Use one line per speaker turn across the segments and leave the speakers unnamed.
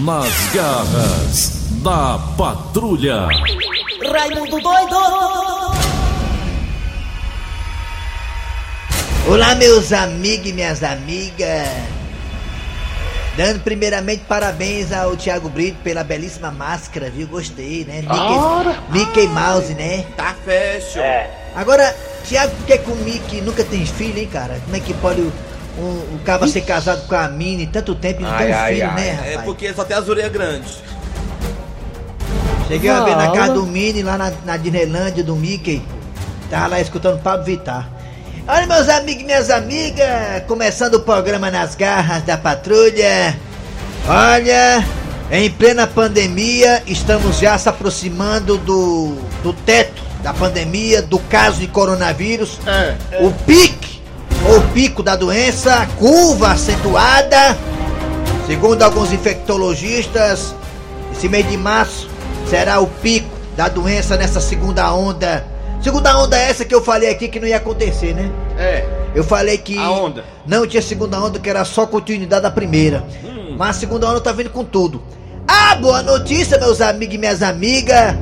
Nas garras da patrulha.
Raimundo doido!
Olá, meus amigos e minhas amigas. Dando primeiramente parabéns ao Thiago Brito pela belíssima máscara, viu? Gostei, né? Mickey, Mickey Mouse, né?
Tá fashion.
Agora, Thiago, por que que o Mickey nunca tem filho, hein, cara? Como é que pode o, o, o cara ser casado com a Minnie tanto tempo e não ter um filho, né, rapaz?
É porque só tem as orelhas grandes.
Cheguei a ver na casa do Minnie, lá na, na Disneylândia do Mickey. Tava lá escutando Pablo Vittar. Olha, meus amigos e minhas amigas, começando o programa Nas Garras da Patrulha. Olha, em plena pandemia, estamos já se aproximando do, do teto da pandemia, do caso de coronavírus. O pique, ou pico da doença, curva acentuada. Segundo alguns infectologistas, esse mês de março será o pico da doença nessa segunda onda. Segunda onda é essa que eu falei aqui que não ia acontecer, né?
É.
Eu falei que
A onda.
não tinha segunda onda, que era só continuidade da primeira. Mas a segunda onda tá vindo com tudo. A boa notícia, meus amigos e minhas amigas,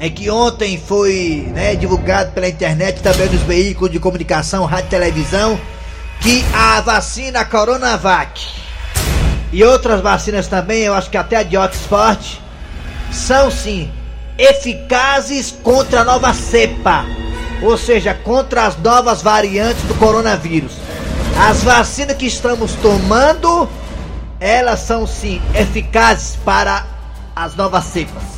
é que ontem foi né, divulgado pela internet, também nos veículos de comunicação, rádio e televisão, que a vacina Coronavac e outras vacinas também, eu acho que até a de Oxford, são sim eficazes contra a nova cepa, ou seja, contra as novas variantes do coronavírus. As vacinas que estamos tomando, elas são sim eficazes para as novas cepas.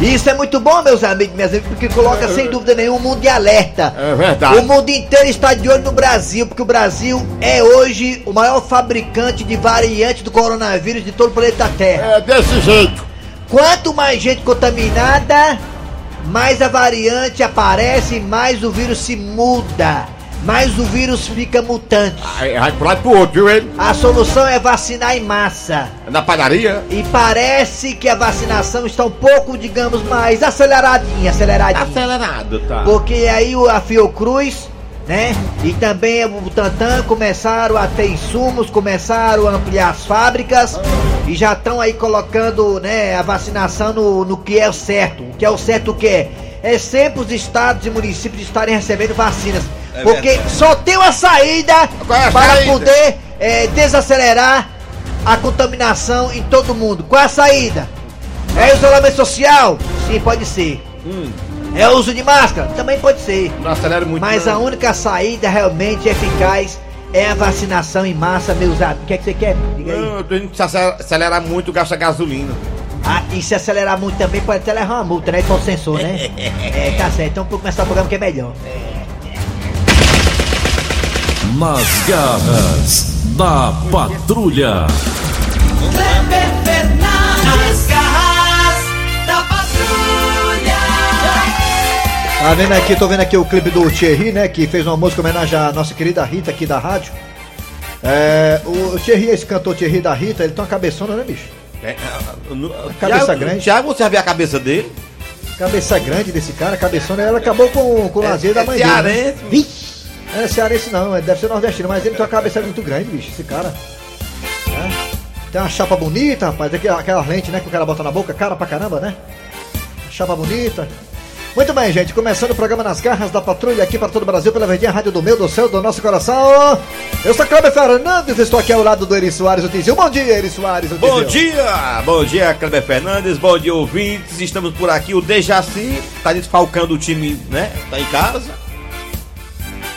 Isso é muito bom, meus amigos e minhas amigas, porque coloca sem dúvida nenhuma o mundo de alerta.
É verdade.
O mundo inteiro está de olho no Brasil, porque o Brasil é hoje o maior fabricante de variantes do coronavírus de todo o planeta Terra.
É desse jeito.
Quanto mais gente contaminada, mais a variante aparece, mais o vírus se muda, mais o vírus fica mutante.
Aí vai pro lado pro outro, viu ele?
A solução é vacinar em massa.
Na padaria.
E parece que a vacinação está um pouco, digamos, mais aceleradinha, aceleradinha.
Acelerado, tá.
Porque aí o- a Fiocruz, né? E também o Butantan começaram a ter insumos, começaram a ampliar as fábricas e já estão aí colocando, né, a vacinação no, no que é o certo. O que é o certo o que é? É sempre os estados e municípios estarem recebendo vacinas.
É
porque
verdade.
só tem uma saída
é a
para
saída?
poder é, desacelerar a contaminação em todo mundo. Qual é a saída? É isolamento social? Sim, pode ser.
Hum,
É uso de máscara? Também pode ser.
não acelera muito.
Mas a
não.
única saída realmente eficaz é a vacinação em massa, meus amigos. O que, é que você quer? Diga aí.
Não, a gente acelerar- muito, gasta gasolina.
Ah, e se acelerar muito também pode até levar uma multa, né? Com o sensor, né? é, tá certo. Então vamos começar o programa que é melhor.
Nas garras da patrulha.
Kleber Fernandes, garras da patrulha!
Tá vendo aqui, tô vendo aqui o clipe do Thierry, né? Que fez uma música em homenagem à nossa querida Rita aqui da rádio. É, o Thierry, esse cantor Thierry da Rita, ele tem uma cabeçona, né, bicho?
É, no-
cabeça
Thiago-
grande.
Thiago, você já viu a cabeça dele?
Cabeça grande desse cara, cabeçona, ela acabou com, com o lazer da mãe dele. né? Não é cearense não, é- deve ser nordestino, mas ele tem uma cabeça muito grande, bicho, esse cara. É. Tem uma chapa bonita, rapaz, aquela, aquela lente, né, que o cara bota na boca, cara pra caramba, né? Chapa bonita. Muito bem, gente, começando o programa Nas Garras da Patrulha aqui para todo o Brasil, pela Verdinha Rádio do Meu, do Céu, do Nosso Coração. Eu sou Cláudio Fernandes, estou aqui ao lado do Eri Soares, o Tizil. Bom dia, Eri Soares, o
Bom dia! Bom dia, Kleber Fernandes, bom dia, ouvintes. Estamos por aqui. O Dejaci tá desfalcando o time, né? Tá em casa.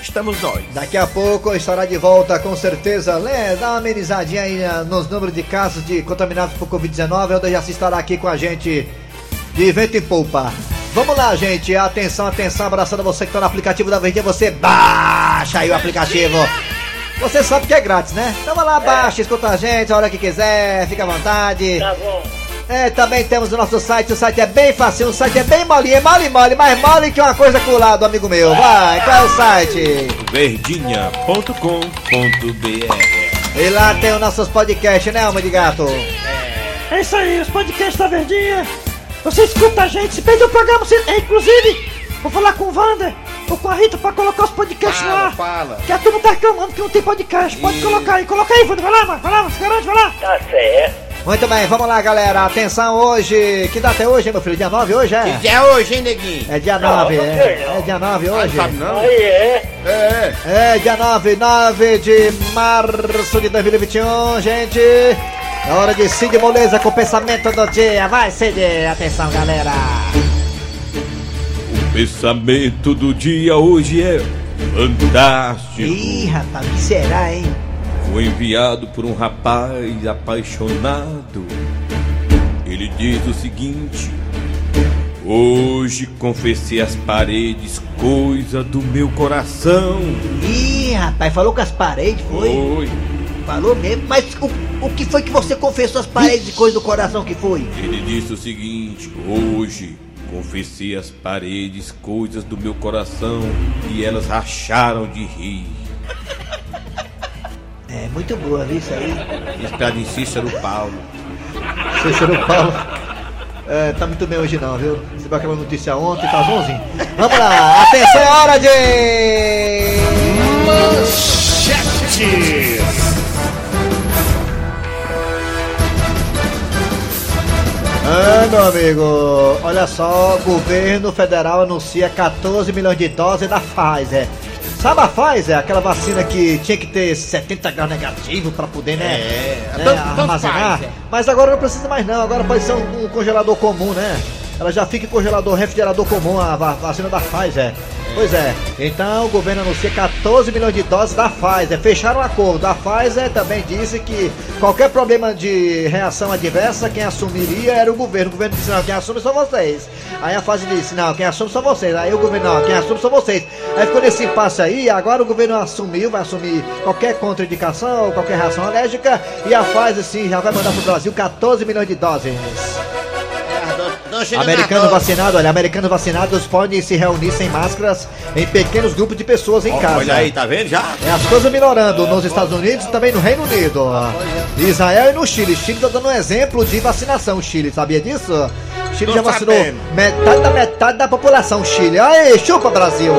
Estamos nós.
Daqui a pouco estará de volta, com certeza. Né? Dá uma amenizadinha aí ah, nos números de casos de contaminados por Covid-19. O Dejaci estará aqui com a gente de vento em polpa. Vamos lá, gente. Atenção, atenção. Abraçando você que está no aplicativo da Verdinha. Você baixa aí o aplicativo. Você sabe que é grátis, né? Então vai lá, baixa, escuta a gente a hora que quiser. Fica à vontade.
Tá bom.
É, também temos o nosso site, o site é bem fácil, o site é bem molinho, é mole mole, mais mole que uma coisa colada, amigo meu. Vai, qual é o site?
Verdinha.com.br
E lá tem os nossos podcasts, né, alma de gato?
É isso aí, os podcasts da Verdinha. Você escuta a gente, se perdeu o programa, você, é, inclusive, vou falar com o Wander ou com a Rita pra colocar os podcasts
Fala,
lá.
fala.
Que a turma tá reclamando que não tem podcast. Pode
Ih.
colocar aí, coloca aí, Wander, vai lá, mano, vai lá, se garante, vai lá.
Tá certo.
Muito bem, vamos lá, galera. Atenção hoje. Que data é hoje, hein, meu filho? Dia 9 hoje, é?
Que é hoje, hein, neguinho?
É dia 9, é. É dia 9 hoje?
Sabe não?
Aí é.
É,
É dia 9, 9 de março de 2021, gente. É hora de Cid Moleza com o pensamento do dia. Vai, Cid. Atenção, galera.
O pensamento do dia hoje é fantástico.
Ih, rapaz, o que será, hein?
Foi enviado por um rapaz apaixonado. Ele diz o seguinte: Hoje confessei às paredes coisa do meu coração.
Ih, rapaz, falou com as paredes, foi?
Foi.
Falou mesmo, mas o, o que foi que você confessou as paredes de coisa do coração que foi?
Ele disse o seguinte: Hoje confessei às paredes coisas do meu coração e elas racharam de rir.
É muito boa, viu isso aí?
Inspirado em Cícero Paulo.
Cícero Paulo. É, tá muito bem hoje não, viu? Você vai aquela notícia ontem, tá bonzinho. Vamos lá, atenção, é hora de... Ah, meu amigo, olha só, o governo federal anuncia 14 milhões de doses da Pfizer. Sabe a Pfizer? Aquela vacina que tinha que ter 70 graus negativo pra poder, né?
É,
né, armazenar.
Pfizer.
Mas agora não precisa mais não, agora pode ser um, um congelador comum, né? Ela já fica em congelador, refrigerador comum, a va- vacina da Pfizer. Pois é, então o governo anuncia 14 milhões de doses da Pfizer. Fecharam o acordo. A Pfizer também disse que qualquer problema de reação adversa, quem assumiria era o governo. O governo disse, não, quem assume são vocês. Aí a Pfizer disse, não, quem assume são vocês. Aí o governo, não, quem assume são vocês. Aí ficou nesse impasse aí, agora o governo assumiu, vai assumir qualquer contraindicação, qualquer reação alérgica, e a Pfizer sim já vai mandar pro Brasil 14 milhões de doses.
Dose.
vacinados, olha, americanos vacinados podem se reunir sem máscaras em pequenos grupos de pessoas em
Ó,
casa.
Olha aí, tá vendo já?
É, as coisas melhorando nos Estados Unidos e também no Reino Unido. Israel e no Chile. Chile tá dando um exemplo de vacinação, Chile, sabia disso? Chile
Tô
já vacinou
sabendo.
metade da metade da população, Chile. Aí, chupa Brasil!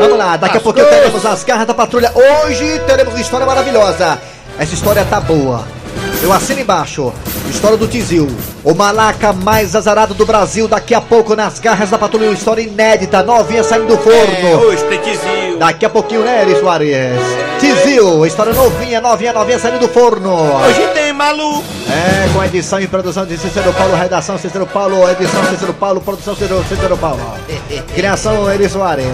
Vamos lá, daqui a
As
pouquinho
coisas.
teremos as garras da patrulha. Hoje teremos uma história maravilhosa. Essa história tá boa. Eu assino embaixo. História do Tizil. O malaca mais azarado do Brasil. Daqui a pouco nas garras da patrulha. Uma história inédita. Novinha saindo do forno.
É, hoje tem tizil.
Daqui a pouquinho, né, Eri Soares? Tizil, história novinha, novinha, novinha saindo do forno.
Hoje tem maluco.
É, com edição e produção de Cícero Paulo, redação Cícero Paulo, edição Cícero Paulo, produção Cícero, Cícero Paulo. Criação Eri Soares.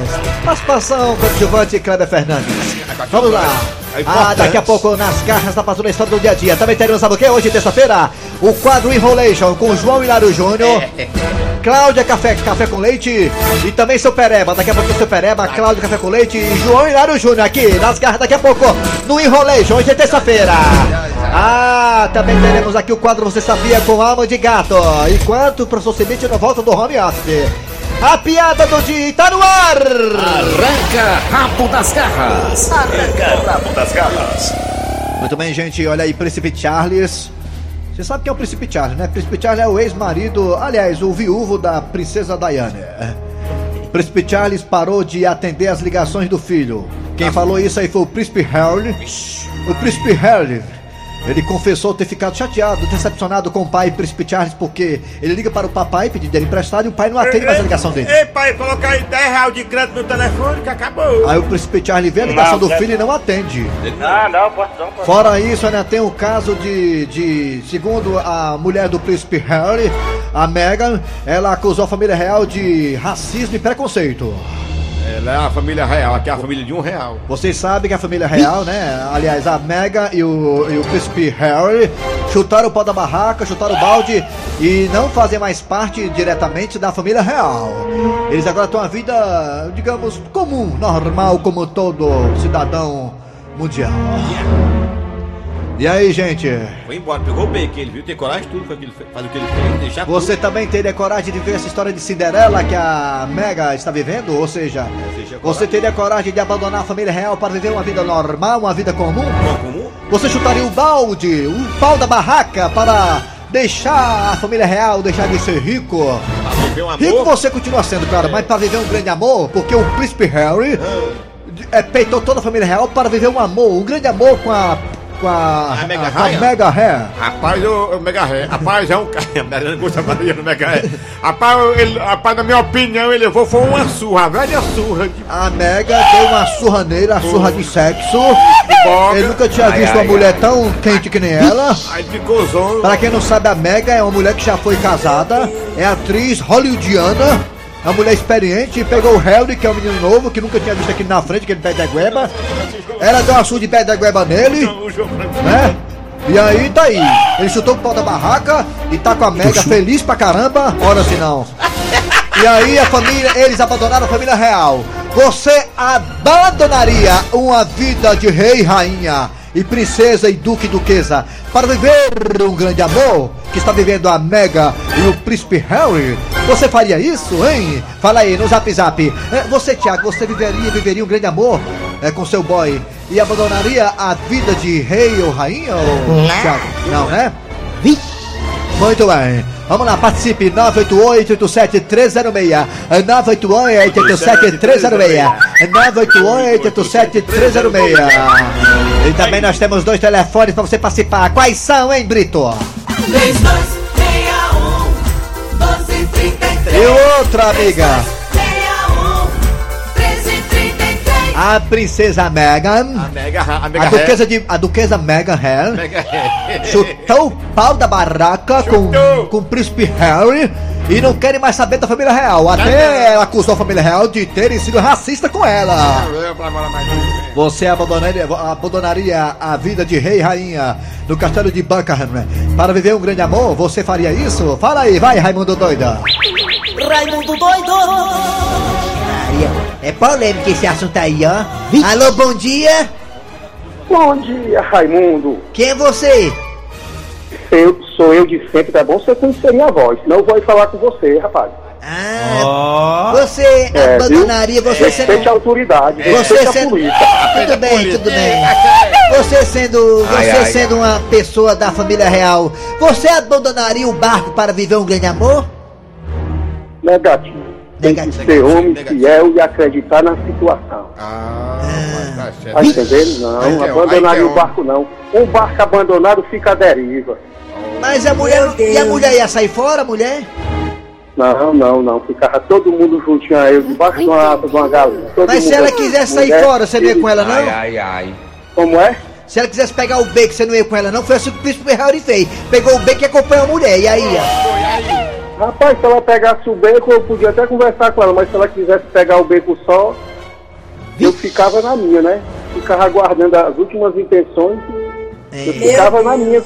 Participação coadjuvante Kleber Fernandes. Vamos lá.
É
Ah, daqui a pouco nas garras da patrulha história do dia a dia. Também teremos, sabe o que? Hoje, terça-feira, o quadro Enrolation com João Hilário Júnior. Cláudia Café, Café com Leite e também seu Pereba. Daqui a pouco seu Pereba, Cláudia Café com Leite e João Hilário Júnior aqui nas garras daqui a pouco no Enrolation. Hoje é terça-feira. Ah, também teremos aqui o quadro Você Sabia com Alma de Gato. Enquanto o professor Cimite não volta do home office. A piada do dia está no ar!
Arranca rabo das garras.
Muito bem, gente. Olha aí, Príncipe Charles. Você sabe quem é o Príncipe Charles, né? Príncipe Charles é o ex-marido, aliás, o viúvo da Princesa Diana. O Príncipe Charles parou de atender as ligações do filho. Quem falou isso aí foi o Príncipe Harry. O Príncipe Harry. Ele confessou ter ficado chateado, decepcionado com o pai Príncipe Charles, porque ele liga para o papai pedindo dinheiro emprestado e o pai não atende mais a ligação dele.
Ei, pai, colocar aí 10 reais de crédito no telefone que acabou.
Aí o Príncipe Charles vê a ligação do filho e não atende.
Ah, não, posso não, posso
Fora isso, ainda tem o caso de, de. Segundo a mulher do príncipe Harry, a Meghan, ela acusou a família real de racismo e preconceito.
Ela é a família real, aqui é a família de um real.
Vocês sabem que a família real, né? Aliás, a Meghan e o, e o príncipe Harry chutaram o pau da barraca, chutaram o balde e não fazem mais parte diretamente da família real. Eles agora têm uma vida, digamos, comum, normal, como todo cidadão mundial. E aí, gente?
Foi embora, pegou o beco, ele viu, tem coragem de tudo, foi o que ele fez, faz o que ele fez, deixar
Você também teria coragem de ver essa história de Cinderela que a Mega está vivendo? Ou seja,
seja,
você teria coragem de abandonar a família real para viver uma vida normal, uma vida comum?
tudo comum.
Você chutaria o balde, o pau da barraca para deixar a família real deixar de ser rico?
Um.
Rico você continua sendo, claro, mas para viver um grande amor, porque o príncipe Harry é, peitou toda a família real para viver um amor, um grande amor com a com a.
A Mega
com a
Raia?
Mega Hair.
Rapaz, o, o Mega Ré, rapaz, é um cara. A gosta do Mega Ré. Rapaz, ele, rapaz, na minha opinião, ele levou foi uma surra, a velha surra de
A Mega deu uma surra nele, a surra de sexo.
boga.
Ele nunca tinha visto uma mulher tão quente que nem ela.
Aí ficou zonzo.
Pra quem não sabe, a Mega é uma mulher que já foi casada, é atriz hollywoodiana, uma mulher experiente, e pegou o Harry, que é um menino novo, que nunca tinha visto aqui na frente, aquele pé da gueba. Ela deu uma surra de pé da gueba nele, né? E aí tá aí. Ele chutou o pau da barraca e tá com a Mega feliz pra caramba. Ora se não. E aí a família, eles abandonaram a família real. Você abandonaria uma vida de rei, rainha e princesa e duque e duquesa para viver um grande amor que está vivendo a Mega e o príncipe Harry? Você faria isso, hein? Fala aí no Zap Zap. É, Você, Thiago, você viveria viveria um grande amor é, com seu boy e abandonaria a vida de rei ou rainha? Ou, Thiago? Não, né? Muito bem. Vamos lá, participe. 988-87-306. 988-87-306. 988-87-306. E também nós temos dois telefones para você participar. Quais são, hein, Brito?
3261 1233
E outra, amiga. A princesa Meghan.
A Mega a Mega
A duquesa, de, a duquesa Meghan.
Mega Ré.
chutou o pau da barraca com, com o príncipe Harry e não querem mais saber da família real. Até ela acusou a família real de terem sido racista com ela. Você abandonaria, abandonaria a vida de rei e rainha no castelo de Buckingham né? para viver um grande amor? Você faria isso? Fala aí, vai, Raimundo Doida.
Raimundo doido
É polêmico esse assunto aí, ó. Alô, bom dia.
Bom dia, Raimundo.
Quem é você?
Eu, sou eu de sempre, tá bom? Você conheceria a voz, senão eu vou falar com você, rapaz.
Ah, você
É,
abandonaria,
viu?
você
Respeite a
sendo...
autoridade,
Você
a
sendo...
polícia.
Tudo bem, tudo bem. Você sendo, você sendo uma pessoa da família real, você abandonaria o barco para viver um grande amor?
Negativo. Tem que ser homem fiel e acreditar na situação.
Ah, mas tá certo.
Tá entendendo?
Aí
Não,
é-
abandonaria
aí é
o barco não. Um barco abandonado fica à deriva.
Mas a mulher, e a mulher ia sair fora, mulher?
Não, não, não. Ficava todo mundo juntinho a eu, debaixo de uma de uma galinha. Todo
Mas se ela
assim,
quisesse sair
mulher,
fora, você não ia com ela não?
ai, ai.
Como é?
Se ela quisesse pegar o beco, você não ia com ela não? Foi assim que o príncipe Harry fez. Pegou o beco e acompanhou a mulher, e aí? ó?
Rapaz, se ela pegasse o beco, eu podia até conversar com ela, mas se ela quisesse pegar o beco só, eu ficava na minha, né? Ficava aguardando as últimas intenções e eu ficava na minha.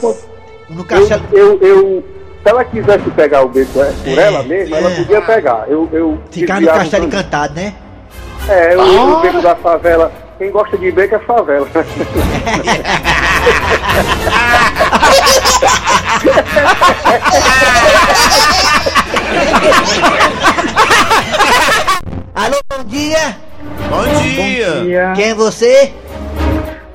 No
Eu,
caixa...
eu, eu- se ela quisesse pegar o beco é, por
É,
ela mesma, ela
é.
podia pegar. Eu, eu
Ficar no castelo encantado, né?
É, eu, o beco da favela. Quem gosta de beco é favela.
Alô, bom dia.
Bom dia.
Quem é você?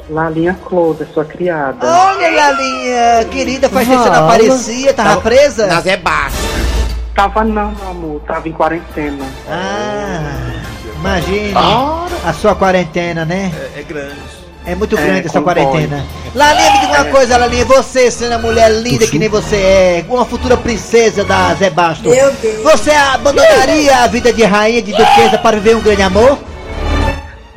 Lalinha Cloda, sua criada.
Olha, Lalinha, querida, faz tempo que você não aparecia, tava presa?
Nas é baixo.
Tava não, meu amor, tava em quarentena.
Ah, imagine a sua quarentena, né?
É, é grande.
É muito
É,
grande essa
com
quarentena. Lalinha, me diga uma coisa, Lalinha, você sendo a mulher linda que nem você é, uma futura princesa da Zé Basto,
Meu Deus.
você abandonaria a vida de rainha, de duquesa para viver um grande amor?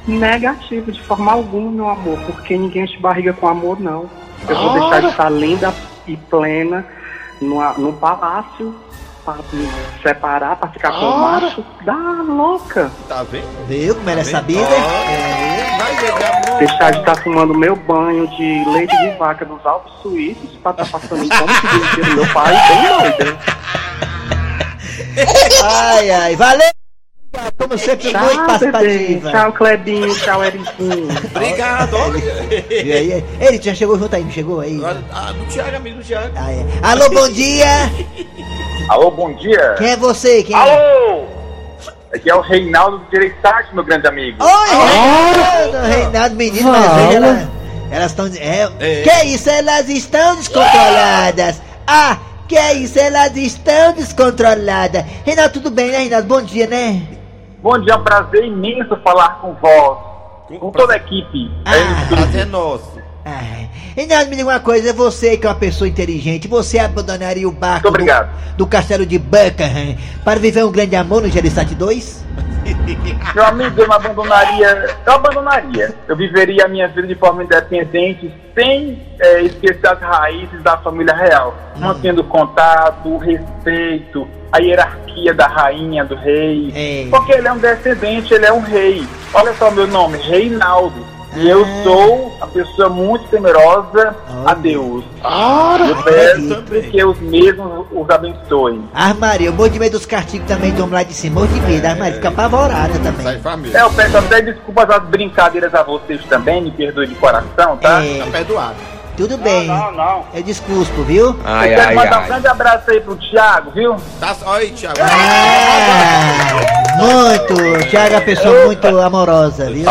Negativo, de forma alguma, meu amor, porque ninguém enche barriga com amor, não. Eu vou deixar de estar linda e plena numa, num palácio para me separar, para ficar com o macho. Dá louca.
Tá vendo?
Viu como ela é sabida?
É, vai ver amor.
Deixar de estar tomando meu banho de leite de vaca dos Alpes Suíços para estar passando como que diz meu pai, bem doida.
Ai, ai, valeu! Como sempre, muito
Tchau, bebê.
participativa.
Tchau, Clebinho. Tchau, Ericinho.
Obrigado.
E aí, ele já chegou junto aí, não chegou aí?
Ah, do Thiago, amigo do Thiago.
Ah, é. Alô, bom dia!
Alô, bom dia.
Quem é você? Quem é?
Aqui é o Reinaldo do Direitade, meu grande amigo.
Oi, Reinaldo, Reinaldo, menino, mas veja ela, elas estão. É,
É.
Que isso, elas estão descontroladas! Ah, que isso, elas estão descontroladas! Reinaldo, tudo bem, né, Reinaldo? Bom dia, né?
Bom dia, é um prazer imenso falar com vós, com toda a equipe.
Ah,
estúdio.
Prazer é nosso.
Ai, Reinaldo, me diga uma coisa, você que é uma pessoa inteligente, você abandonaria o barco do, do castelo de Buckingham para viver um grande amor no Gereissati 2?
Meu amigo, eu não abandonaria. Eu abandonaria. Eu viveria a minha vida de forma independente, sem é, esquecer as raízes da família real. Mantendo o contato, o respeito, a hierarquia da rainha, do rei.
É.
Porque ele é um descendente, ele é um rei. Olha só meu nome, Reinaldo. E eu
Ah.
sou uma pessoa muito temerosa a
Olha.
Deus.
Ora,
Eu peço que os mesmos os abençoem.
Armaria, eu morro de medo dos castigos também do homem lá de cima, morro de medo, a Armaria fica apavorada também.
É, eu peço até desculpas às brincadeiras a vocês também, me perdoe de coração, tá?
É,
Tá perdoado.
tudo bem,
Não, não.
eu descuspo, viu?
Ai,
eu quero mandar um grande abraço aí pro Thiago, viu?
Tá, olha aí, Thiago.
Ah, muito, Thiago é uma pessoa muito amorosa, viu?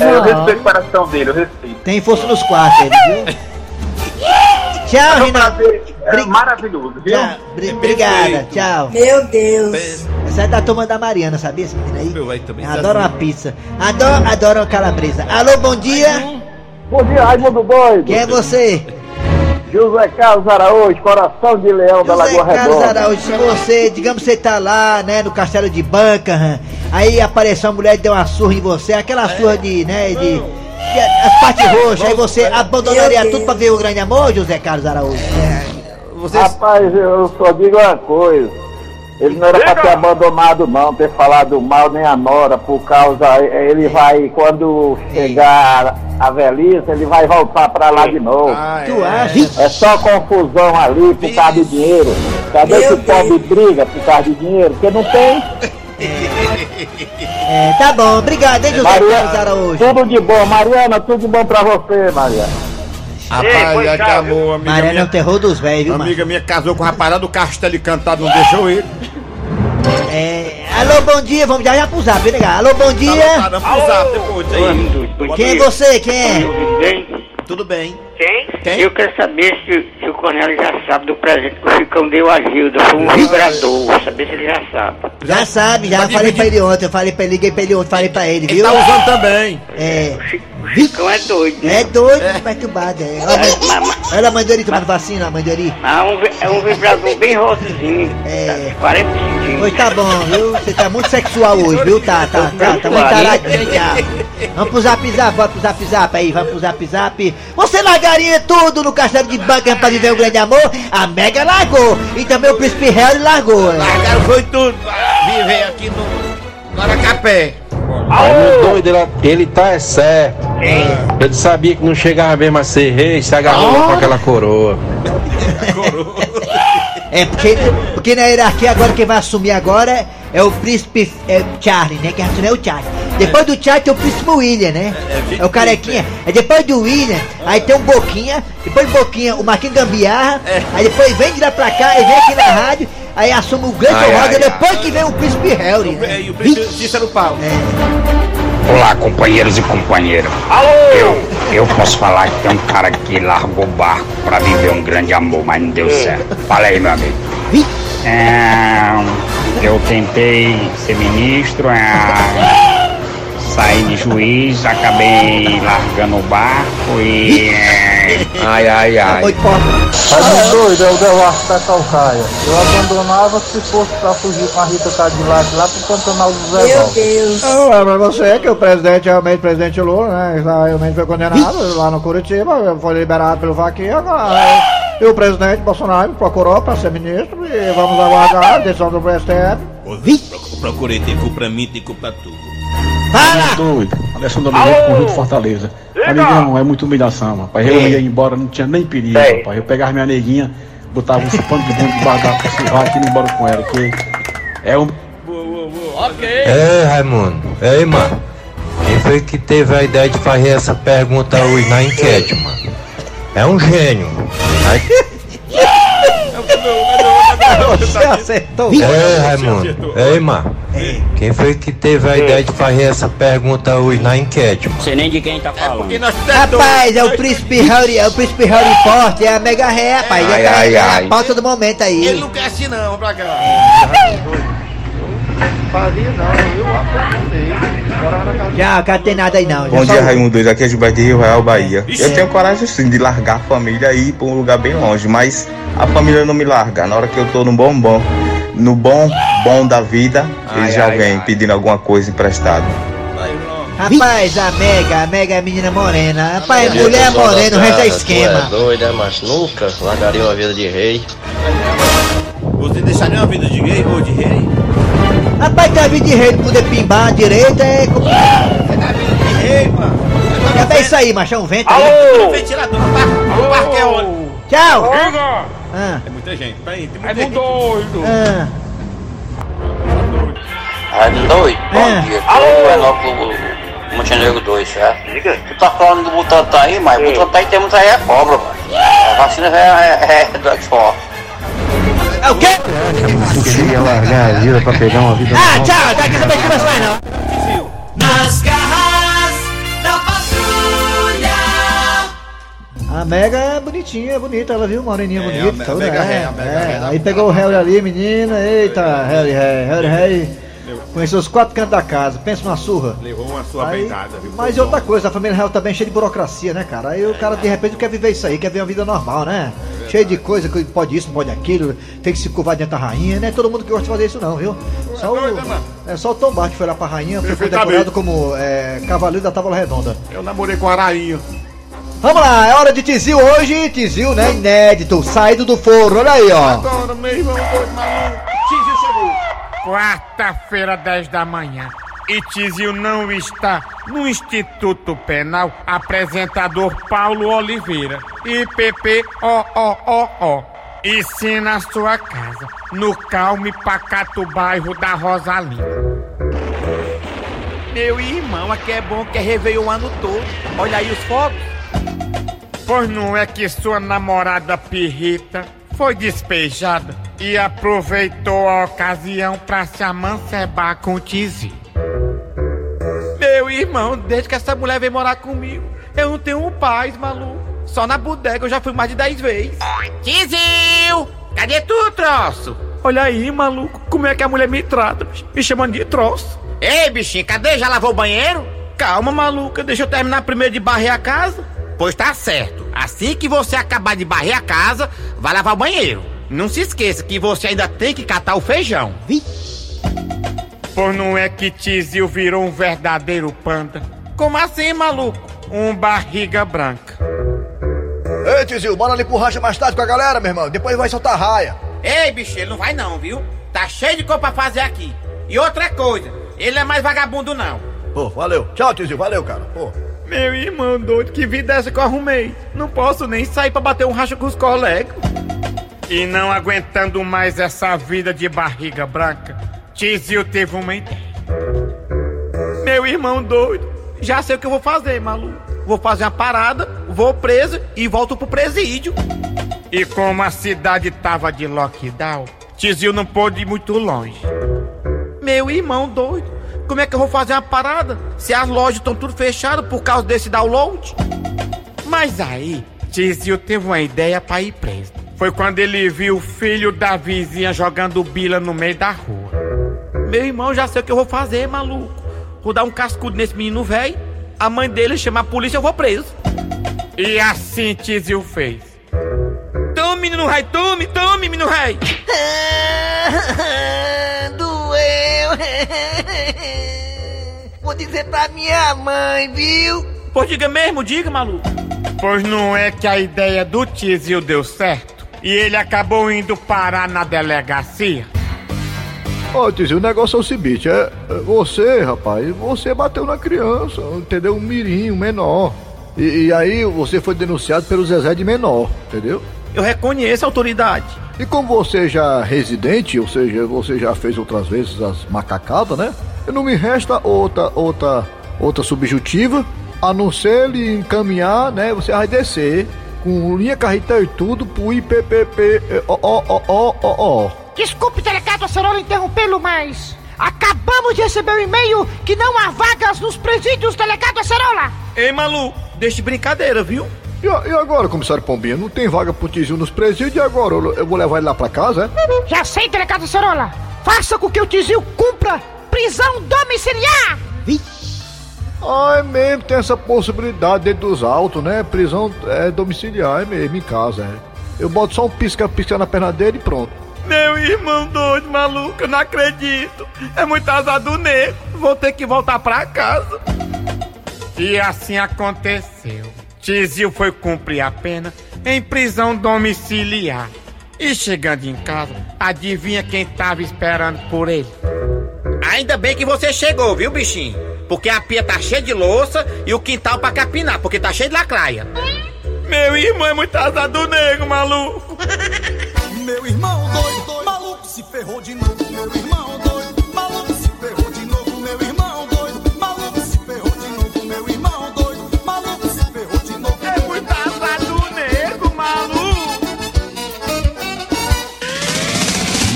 É,
É, eu respeito o coração dele, eu respeito.
tem força nos quartos ele, viu? Tchau,
É um
Renato.
é,
Bri-
maravilhoso, viu?
Tchau, bri- obrigada, tchau.
Meu Deus.
Essa é da turma da Mariana, sabia esse menino aí?
Meu, aí também
Adoro
tá
uma pizza. Adoro, adoro uma calabresa. Alô, bom dia.
Bom dia, Raimundo Doido.
Quem é você?
José Carlos Araújo, coração de leão da
José
Lagoa
Carlos
Redonda.
Araújo, se você, digamos que você tá lá, né, no castelo de Buckingham, aí apareceu uma mulher e deu uma surra em você, aquela surra de, né, de, de- as partes roxas, aí você abandonaria
Meu
tudo pra ver o grande amor, José Carlos Araújo?
Vocês...
Rapaz, eu só digo uma coisa. Ele não era pra ter abandonado não, ter falado mal nem a nora, por causa, ele vai, quando chegar a velhice, ele vai voltar pra lá de novo.
Ah,
Tu
é.
acha?
É só confusão ali por causa de dinheiro. Cadê
Meu
que o pobre briga por causa de dinheiro? Porque não tem.
É, tá bom, obrigado, hein, José Carlos Araújo.
tudo de bom. Mariana, tudo de bom pra você, Mariana.
Rapaz, acabou, amiga
Mariana é
minha.
o terror dos velhos, viu, mano?
Amiga minha casou com o rapaz lá do Castelo Encantado, não deixou ele.
É, alô, bom dia, vamos já, já pro zap, né, cara? Alô, bom dia.
Tá, pro zap depois aí.
Quem é você, quem é?
Tudo bem.
Quem?
Quem?
Eu quero saber se, se o Cornélio já sabe do presente que o Chicão deu a Gilda. Foi um vibrador. Saber se ele já sabe.
Já sabe, já
Tá
falei
dividindo.
pra ele ontem, eu falei pra ele, liguei pra ele ontem, falei pra ele,
Ele
viu?
tá usando também.
É,
o Chicão é doido, né?
é doido, perturbado, é. Olha mãe- olha a mãe Dori tomando vacina, a mãe
é um é um vibrador bem rosinho.
É.
tá, 40 centímetros.
Pois tá bom, viu? Você tá muito sexual hoje, viu? Tá, tá, tá, tá muito taradinho já. Vamos pro zap zap, bora pro zap zap aí, vamos pro zap zap. Você largaria tudo no castelo de Buckingham pra viver o grande amor? A Mega largou. E também o Príncipe Harry largou. né?
Largaram foi tudo pra viver aqui no Guaracapé.
Raimundo doido, ele, ele tá é certo. Ele sabia que não chegava mesmo a ser rei, se agarrou com aquela coroa.
É porque, porque na hierarquia agora quem vai assumir agora é o príncipe é, Charlie, né? Quem assume é o Charlie. Depois do Charlie tem o príncipe William, né? É, o carequinha. Aí depois do William, aí tem um Boquinha. Depois do Boquinha, o Marquinhos Gambiarra. Aí depois vem de lá pra cá, aí vem aqui na rádio. Aí assume o grande
ai,
Depois que vem o príncipe Harry, né?
E o príncipe Cícero Paulo.
Olá, companheiros e companheiras. Eu, eu posso falar que tem um cara que largou o barco pra viver um grande amor, mas não deu certo. Fala aí, meu amigo. É, eu tentei ser ministro, é, saí de juiz, acabei largando o barco e. é,
Ai, ai, ai.
Portas.
Raimundo Doido é o Devasto da Calcaia. Eu abandonava se fosse pra fugir com a Rita Cadillac lá pro Pantanal do Zé
Meu. Deus.
Não, é pra você que o presidente, realmente, o presidente Lula, né, realmente foi condenado lá no Curitiba, foi liberado pelo Vaquinha, agora, e o presidente Bolsonaro me procurou para ser ministro e vamos aguardar a decisão do STF.
Pro- Procurei, tem culpa pra mim, tem culpa pra tu.
Fala!
Doido. Alessandro Oliveira, Conjunto Fortaleza. Amigão, é muita humilhação, rapaz. Eu
É.
ia embora, não tinha nem perigo,
É.
rapaz. Eu pegava minha neguinha, botava um pano de bunda debaixo da sovaco e ia embora com ela, porque é um
É, Raimundo. Ei, mano. Quem foi que teve a ideia de fazer essa pergunta hoje na enquete, mano? É um gênio. Aí-
Você acertou.
É, Raimundo. Ei, mano. Quem foi que teve a ideia de fazer essa pergunta hoje na enquete, mano?
Não sei nem de quem tá falando.
Porque nós
Rapaz, é o príncipe Harry, é o príncipe Harry Potter, é a Mega Ré, rapaz.
Ai,
é,
ai,
é a
ai.
pauta do momento aí.
Ele não quer assim não, pra cá.
Fazia não, eu casa
Já, cara, tem nada aí não.
Bom dia, Raimundo 2. Aqui é Gilberto de Rio Real, Bahia. Eu tenho coragem sim de largar a família e ir pra um lugar bem longe, mas a família não me larga. Na hora que eu tô no bom bom, no bom bom da vida, eles já vêm pedindo alguma coisa emprestada.
Rapaz, a Mega, a Mega é menina morena. Rapaz,
dia,
mulher
da
morena, o resto é esquema.
Tu é doido, é, mas nunca largaria uma vida de rei.
Você deixaria uma vida de gay ou de rei?
Rapaz, tem a vida de rei, não poder pimbar direito é complicado.
Rei, mano.
É isso aí, machão, vento aí.
Alô! Ventilador no parque, é! Ah. É muita gente, peraí, tem muita
É
gente.
doido.
Ah.
Raimundo doido, bom
É.
dia. Alô? É novo Montenegro 2, já. Tu tá falando do Butantan aí, mas o Butantan aí temos aí é cobra, mano. A vacina é, é, é do Oxford.
É o quê?
Não queria largar a vida pra pegar uma vida
Ah, tchau, daqui você vai conversar mais não.
Nas
A Mega é bonitinha, é bonita, ela viu? Moreninha
É,
bonita.
a Me-
toda,
Mega
é,
Ré, a Mega
é. Aí pegou o Harry ali, menina, eita, Harry, Harry, Harry, Harry. Conheceu os quatro cantos da casa, pensa numa surra.
Levou uma sua
Aí,
peitada, viu?
mas e outra coisa, a família real tá bem cheia de burocracia, né, cara? Aí o cara de repente quer viver isso aí, quer viver uma vida normal, né? Cheio de coisa, que pode isso, pode aquilo, tem que se curvar dentro da rainha, né? Todo mundo que gosta de fazer isso não, viu? Só o, é só o Tom Bar que foi lá pra rainha, foi decorado como é, cavaleiro da tábua redonda.
Eu namorei com a Arainha.
Vamos lá, é hora de Tizil hoje, Tizil, né? Inédito, saído do forno, olha aí, ó.
Agora, meu irmão, doido, maluco. Tizio chegou.
Quarta-feira, 10 da manhã. E Tizio não está no Instituto Penal. Apresentador Paulo Oliveira. IPP-OOO. E sim na sua casa. No Calme Pacato, bairro da Rosalinda.
Meu irmão, aqui é bom que é o ano todo. Olha aí os fogos.
Pois não é que sua namorada pirrita foi despejada e aproveitou a ocasião pra se amancebar com o Tizio.
Meu irmão, desde que essa mulher veio morar comigo, eu não tenho paz, maluco. Só na bodega eu já fui mais de 10 vezes. Tizio! Cadê tu, troço? Olha aí, maluco, como é que a mulher me trata, me chamando de troço. Ei, bichinho, cadê? Já lavou o banheiro? Calma, maluca, deixa eu terminar primeiro de varrer a casa. Pois tá certo. Assim que você acabar de varrer a casa, vai lavar o banheiro. Não se esqueça que você ainda tem que catar o feijão.
Pois não é que Tizio virou um verdadeiro panda.
Como assim, maluco?
Um barriga branca.
Ei, Tizil, bora ali pro rancho mais tarde com a galera, meu irmão. Depois vai soltar raia.
Ei, bicho, ele não vai não, viu? Tá cheio de coisa pra fazer aqui. E outra coisa, ele não é mais vagabundo não.
Pô, valeu. Tchau, Tizil, valeu, cara. Pô.
Meu irmão doido, que vida é essa que eu arrumei? Não posso nem sair pra bater um racha com os colegas.
E não aguentando mais essa vida de barriga branca, Tizio teve uma ideia.
Meu irmão doido, já sei o que eu vou fazer, maluco. Vou fazer uma parada, vou preso e volto pro presídio.
E como a cidade tava de lockdown, Tizio não pôde ir muito longe.
Meu irmão doido, como é que eu vou fazer uma parada se as lojas estão tudo fechadas por causa desse download?
Mas aí, Tizio teve uma ideia pra ir preso. Foi quando ele viu o filho da vizinha jogando bila no meio da rua.
Meu irmão, já sei o que eu vou fazer, maluco. Vou dar um cascudo nesse menino velho. A mãe dele chama a polícia, eu vou preso.
E assim Tizio fez.
Tome, menino rei, tome, tome, menino rei.
Doeu. Vou dizer pra minha mãe, viu?
Pois diga mesmo, diga, maluco.
Pois não é que a ideia do Tizio deu certo e ele acabou indo parar na delegacia.
Ô, Tizio, o negócio é o seguinte, é, é você, rapaz, você bateu na criança, entendeu? Um mirim, um menor. E, e aí você foi denunciado pelo Zezé de menor, entendeu?
Eu reconheço a autoridade.
E como você já é residente, ou seja, você já fez outras vezes as macacadas, né? Não me resta outra, outra, outra subjutiva, a não ser lhe encaminhar, né? Você vai descer com linha carretel e tudo pro IPPP, ó, ó, ó, ó, ó, ó.
Desculpe, delegado Acerola, interrompê-lo, mas acabamos de receber um e-mail que não há vagas nos presídios, delegado Acerola.
Ei, maluco, deixa de brincadeira, viu?
E, e agora, comissário Pombinha, não tem vaga pro Tizio nos presídios e agora? Eu, eu vou levar ele lá pra casa, é?
Já sei, delegado Acerola. faça com que o Tizil cumpra prisão domiciliar.
Ah, é mesmo, tem essa possibilidade dentro dos autos, né? Prisão é, domiciliar, é mesmo, em casa, é. Eu boto só um pisca-pisca na perna dele e pronto.
Meu irmão doido, maluco, eu não acredito. É muito azar do nego. Vou ter que voltar pra casa.
E assim aconteceu. Tizil foi cumprir a pena em prisão domiciliar. E chegando em casa, adivinha quem tava esperando por ele?
Ainda bem que você chegou, viu, bichinho? Porque a pia tá cheia de louça e o quintal pra capinar, porque tá cheio de lacraia. Meu irmão é muito azar do nego, maluco.
Meu irmão doido, doido, maluco se ferrou de novo. Meu irmão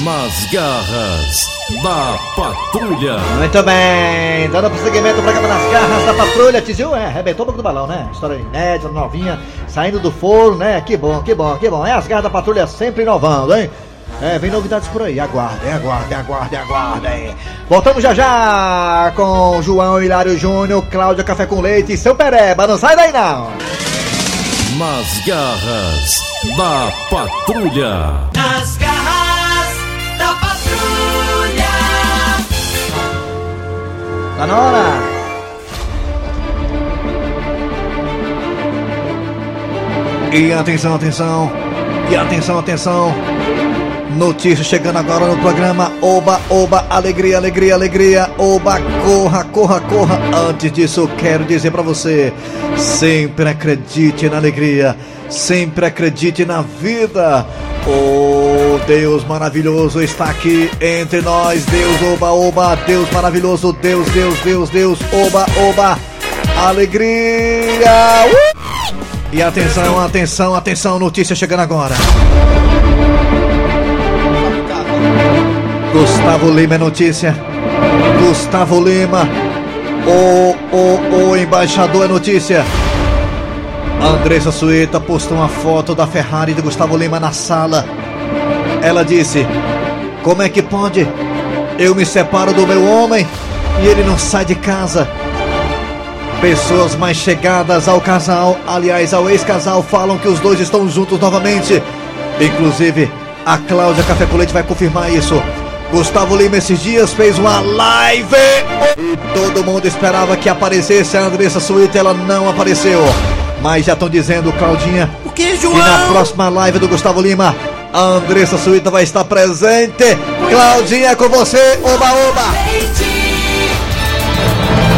Nas garras da patrulha.
Muito bem, dando prosseguimento ao programa nas garras da patrulha. Tizil, é, arrebentou um pouco do balão, né? História inédita, novinha, saindo do forno, né? Que bom, que bom, que bom. É as garras da patrulha sempre inovando, hein? É, vem novidades por aí. Aguardem, aguardem, aguardem, aguardem. Voltamos já já com João Hilário Júnior, Cláudia Café com Leite e seu Pereba. Não sai daí não.
Nas garras da patrulha.
Nas
Tá na hora. E atenção, atenção. E atenção, atenção. Notícia chegando agora no programa Oba, Oba, Alegria, Alegria, Alegria. Oba, corra, corra, corra. Antes disso, quero dizer pra você: sempre acredite na alegria, sempre acredite na vida. Oh, Deus maravilhoso está aqui entre nós. Deus, oba, oba, Deus maravilhoso, Deus, Deus, Deus, Deus, oba, oba, alegria. Uh! E atenção, atenção, atenção, notícia chegando agora. Gustavo Lima é notícia. Gustavo Lima, o, o, o embaixador é notícia. Andressa Sueta postou uma foto da Ferrari de Gustavo Lima na sala. Ela disse: Como é que pode? Eu me separo do meu homem e ele não sai de casa. Pessoas mais chegadas ao casal, aliás, ao ex-casal, falam que os dois estão juntos novamente. Inclusive, a Cláudia Café com Leite vai confirmar isso. Gustavo Lima esses dias fez uma live e todo mundo esperava que aparecesse a Andressa Suíta, ela não apareceu. Mas já estão dizendo, Claudinha,
O que,
que na
João?
próxima live do Gustavo Lima, a Andressa Suíta vai estar presente. Claudinha, é com você, oba, oba!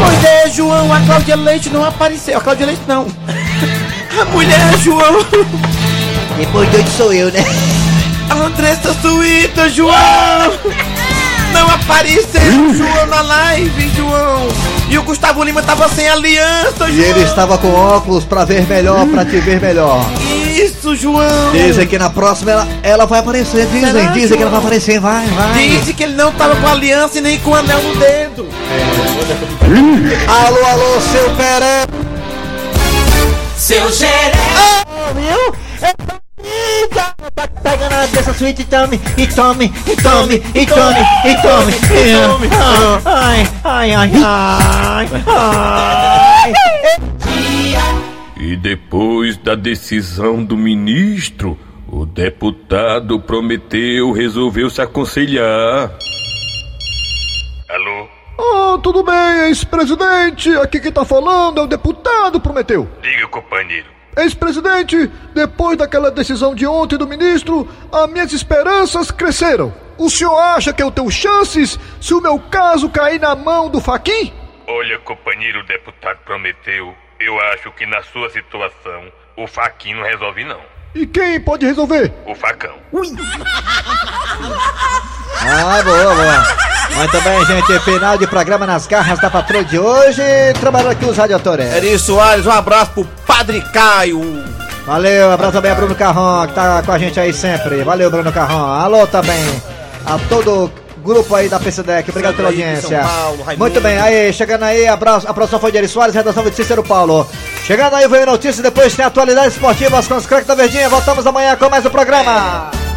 Pois é, João, a Cláudia Leite não apareceu. A Cláudia Leite não. A mulher, João.
Depois doido sou eu, né?
A Andressa Suíta, João. Não apareceu, João, na live, João. E o Gustavo Lima tava sem aliança, João.
E ele estava com óculos pra ver melhor, pra te ver melhor.
Isso, João.
Dizem que na próxima ela, ela vai aparecer, dizem,
Será,
dizem que ela
João?
vai aparecer, vai, vai.
Disse que ele não tava com aliança e nem com anel no dedo.
Alô, alô, seu Pere.
Seu xeré.
viu? Eita, tá pegando a dessa suíte e tome, e tome, e tome, e tome, e tome. E tome. Ai, ai, ai, ai, ai.
E depois da decisão do ministro, o deputado Prometeu resolveu se aconselhar. Alô?
Ah, tudo bem, ex-presidente. Aqui quem tá falando é o deputado Prometeu.
Diga, companheiro.
Ex-presidente, depois daquela decisão de ontem do ministro, as minhas esperanças cresceram. O senhor acha que eu tenho chances se o meu caso cair na mão do Faquin?
Olha, companheiro deputado Prometeu, eu acho que na sua situação o faquinho não resolve não.
E quem pode resolver?
O facão.
Ah, boa, boa. Muito bem, gente. Final de programa nas garras da patrulha de hoje. Trabalhando aqui os radiadores.
Eri Soares, um abraço pro Padre Caio.
Valeu, abraço também a Bruno Carrão, que tá com a gente aí sempre. Valeu, Bruno Carrão. Alô também a todo o grupo aí da PCDEC. Obrigado pela audiência.
Paulo.
Muito bem, aí, chegando aí, abraço, a produção foi de Eri Soares, redação de Cícero Paulo. Chegando aí, veio notícia, depois tem atualidades esportivas com os craques da Verdinha. Voltamos amanhã com mais um programa.